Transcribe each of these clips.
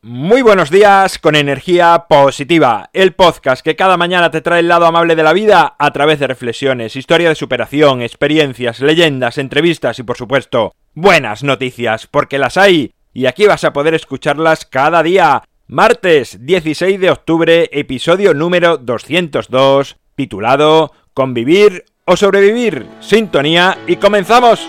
Muy buenos días con energía positiva, el podcast que cada mañana te trae el lado amable de la vida a través de reflexiones, historia de superación, experiencias, leyendas, entrevistas y por supuesto buenas noticias, porque las hay y aquí vas a poder escucharlas cada día. Martes 16 de octubre, episodio número 202, titulado Convivir o sobrevivir. Sintonía y comenzamos.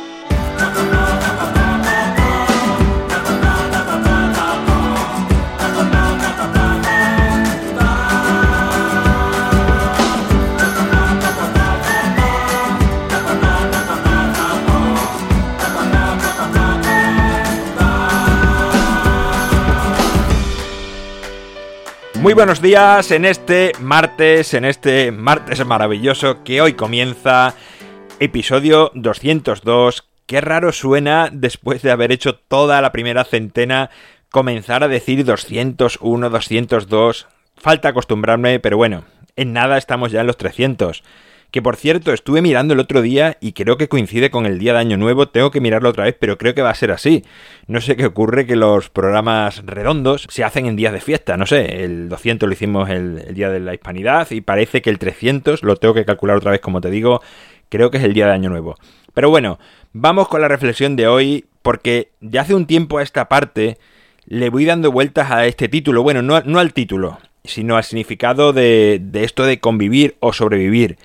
Muy buenos días en este martes, en este martes maravilloso que hoy comienza, episodio 202. Qué raro suena después de haber hecho toda la primera centena comenzar a decir 201, 202. Falta acostumbrarme, pero bueno, en nada estamos ya en los 300 que por cierto estuve mirando el otro día y creo que coincide con el día de Año Nuevo, tengo que mirarlo otra vez, pero creo que va a ser así. No sé qué ocurre que los programas redondos se hacen en días de fiesta, no sé, el 200 lo hicimos el, día de la Hispanidad y parece que el 300 lo tengo que calcular otra vez, como te digo, creo que es el día de Año Nuevo. Pero bueno, vamos con la reflexión de hoy porque ya hace un tiempo a esta parte le voy dando vueltas a este título, bueno, no, no al título, sino al significado de, de esto de convivir o sobrevivir.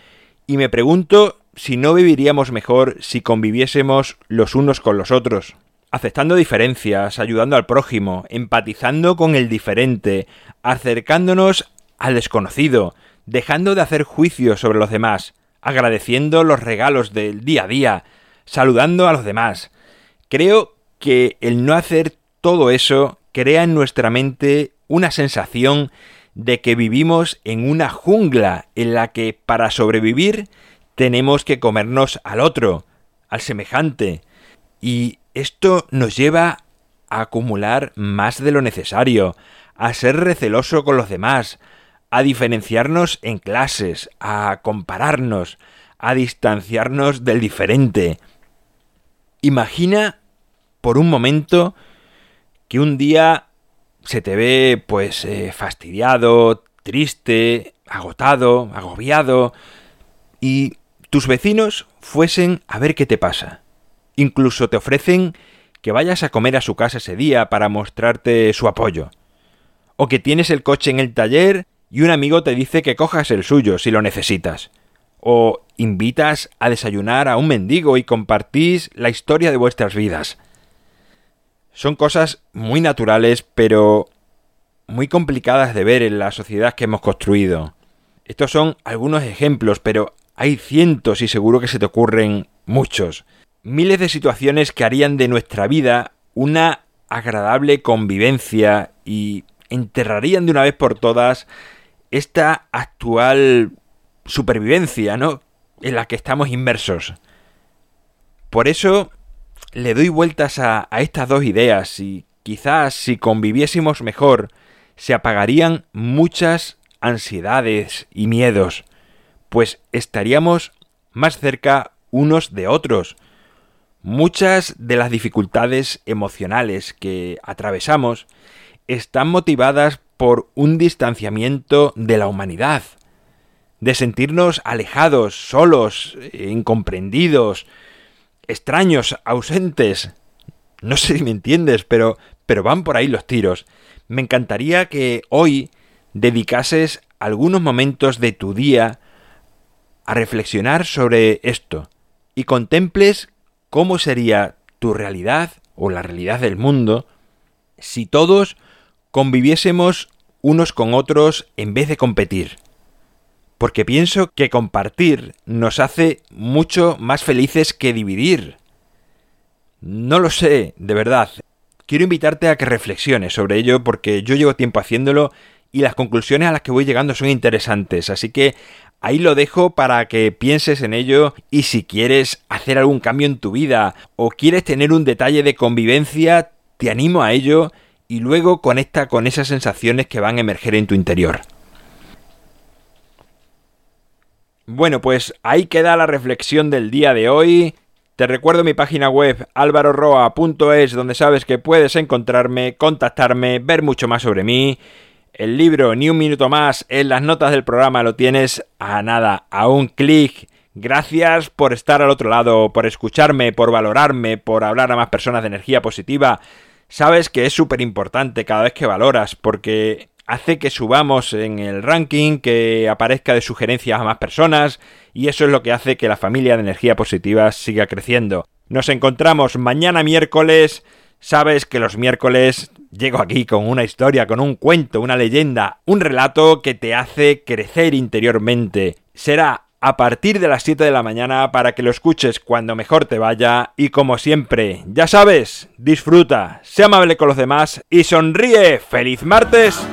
Y me pregunto si no viviríamos mejor si conviviésemos los unos con los otros, aceptando diferencias, ayudando al prójimo, empatizando con el diferente, acercándonos al desconocido, dejando de hacer juicios sobre los demás, agradeciendo los regalos del día a día, saludando a los demás. Creo que el no hacer todo eso crea en nuestra mente una sensación de que vivimos en una jungla en la que para sobrevivir tenemos que comernos al otro, al semejante. Y esto nos lleva a acumular más de lo necesario, a ser receloso con los demás, a diferenciarnos en clases, a compararnos, a distanciarnos del diferente. Imagina por un momento que un día se te ve pues eh, fastidiado, triste, agotado, agobiado, y tus vecinos fuesen a ver qué te pasa. Incluso te ofrecen que vayas a comer a su casa ese día para mostrarte su apoyo. O que tienes el coche en el taller y un amigo te dice que cojas el suyo si lo necesitas. O invitas a desayunar a un mendigo y compartís la historia de vuestras vidas. Son cosas muy naturales, pero muy complicadas de ver en la sociedad que hemos construido. Estos son algunos ejemplos, pero hay cientos y seguro que se te ocurren muchos. Miles de situaciones que harían de nuestra vida una agradable convivencia y enterrarían de una vez por todas esta actual supervivencia, ¿no? En la que estamos inmersos. Por eso le doy vueltas a, estas dos ideas y quizás si conviviésemos mejor se apagarían muchas ansiedades y miedos, pues estaríamos más cerca unos de otros. Muchas de las dificultades emocionales que atravesamos están motivadas por un distanciamiento de la humanidad, de sentirnos alejados, solos, incomprendidos, extraños, ausentes. No sé si me entiendes, pero, pero van por ahí los tiros. Me encantaría que hoy dedicases algunos momentos de tu día a reflexionar sobre esto y contemples cómo sería tu realidad o la realidad del mundo si todos conviviésemos unos con otros en vez de competir porque pienso que compartir nos hace mucho más felices que dividir. No lo sé, de verdad. Quiero invitarte a que reflexiones sobre ello porque yo llevo tiempo haciéndolo y las conclusiones a las que voy llegando son interesantes, así que ahí lo dejo para que pienses en ello y si quieres hacer algún cambio en tu vida o quieres tener un detalle de convivencia, te animo a ello y luego conecta con esas sensaciones que van a emerger en tu interior. Bueno, pues ahí queda la reflexión del día de hoy. Te recuerdo mi página web alvaroroa.es donde sabes que puedes encontrarme, contactarme, ver mucho más sobre mí. El libro Ni un minuto más en las notas del programa lo tienes a nada, a un clic. Gracias por estar al otro lado, por escucharme, por valorarme, por hablar a más personas de energía positiva. Sabes que es súper importante cada vez que valoras porque hace que subamos en el ranking, que aparezca de sugerencias a más personas y eso es lo que hace que la familia de energía positiva siga creciendo. Nos encontramos mañana miércoles. Sabes que los miércoles llego aquí con una historia, con un cuento, una leyenda, un relato que te hace crecer interiormente. Será a partir de las 7 de la mañana para que lo escuches cuando mejor te vaya y como siempre, ya sabes, disfruta, sea amable con los demás y sonríe. ¡Feliz martes!